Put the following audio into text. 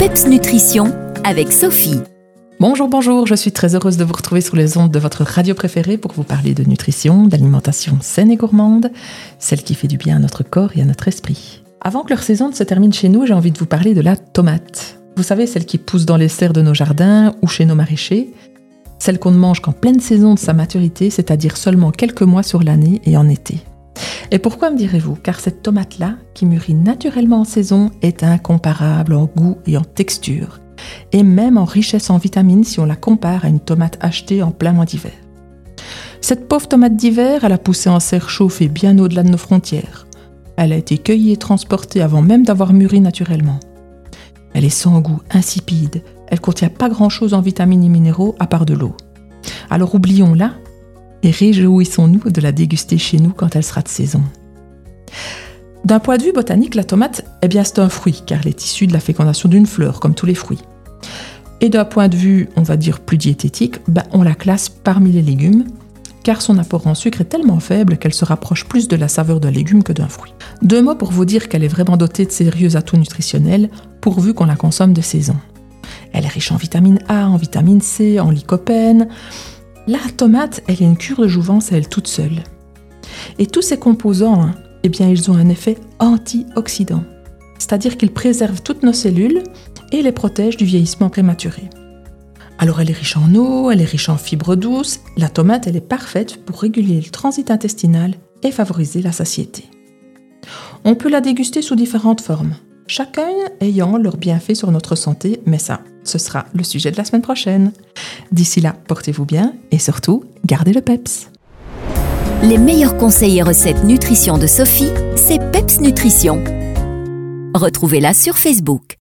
PEPS Nutrition avec Sophie. Bonjour, bonjour, je suis très heureuse de vous retrouver sur les ondes de votre radio préférée pour vous parler de nutrition, d'alimentation saine et gourmande, celle qui fait du bien à notre corps et à notre esprit. Avant que leur saison ne se termine chez nous, j'ai envie de vous parler de la tomate. Vous savez, celle qui pousse dans les serres de nos jardins ou chez nos maraîchers, celle qu'on ne mange qu'en pleine saison de sa maturité, c'est-à-dire seulement quelques mois sur l'année et en été. Et pourquoi me direz-vous? Car cette tomate-là, qui mûrit naturellement en saison, est incomparable en goût et en texture, et même en richesse en vitamines si on la compare à une tomate achetée en plein mois d'hiver. Cette pauvre tomate d'hiver, elle a poussé en serre chauffée bien au-delà de nos frontières. Elle a été cueillie et transportée avant même d'avoir mûri naturellement. Elle est sans goût, insipide, elle contient pas grand-chose en vitamines et minéraux à part de l'eau. Alors oublions-la et réjouissons-nous de la déguster chez nous quand elle sera de saison. D'un point de vue botanique, la tomate, eh bien, c'est un fruit, car elle est issue de la fécondation d'une fleur, comme tous les fruits. Et d'un point de vue, on va dire, plus diététique, ben, on la classe parmi les légumes, car son apport en sucre est tellement faible qu'elle se rapproche plus de la saveur d'un légume que d'un fruit. Deux mots pour vous dire qu'elle est vraiment dotée de sérieux atouts nutritionnels, pourvu qu'on la consomme de saison. Elle est riche en vitamine A, en vitamine C, en lycopène, la tomate, elle est une cure de jouvence à elle toute seule. Et tous ces composants, hein, eh bien, ils ont un effet antioxydant. C'est-à-dire qu'ils préservent toutes nos cellules et les protègent du vieillissement prématuré. Alors elle est riche en eau, elle est riche en fibres douces. La tomate, elle est parfaite pour réguler le transit intestinal et favoriser la satiété. On peut la déguster sous différentes formes, chacun ayant leur bienfait sur notre santé, mais ça, ce sera le sujet de la semaine prochaine. D'ici là, portez-vous bien et surtout, gardez le PEPS. Les meilleurs conseils et recettes nutrition de Sophie, c'est PEPS Nutrition. Retrouvez-la sur Facebook.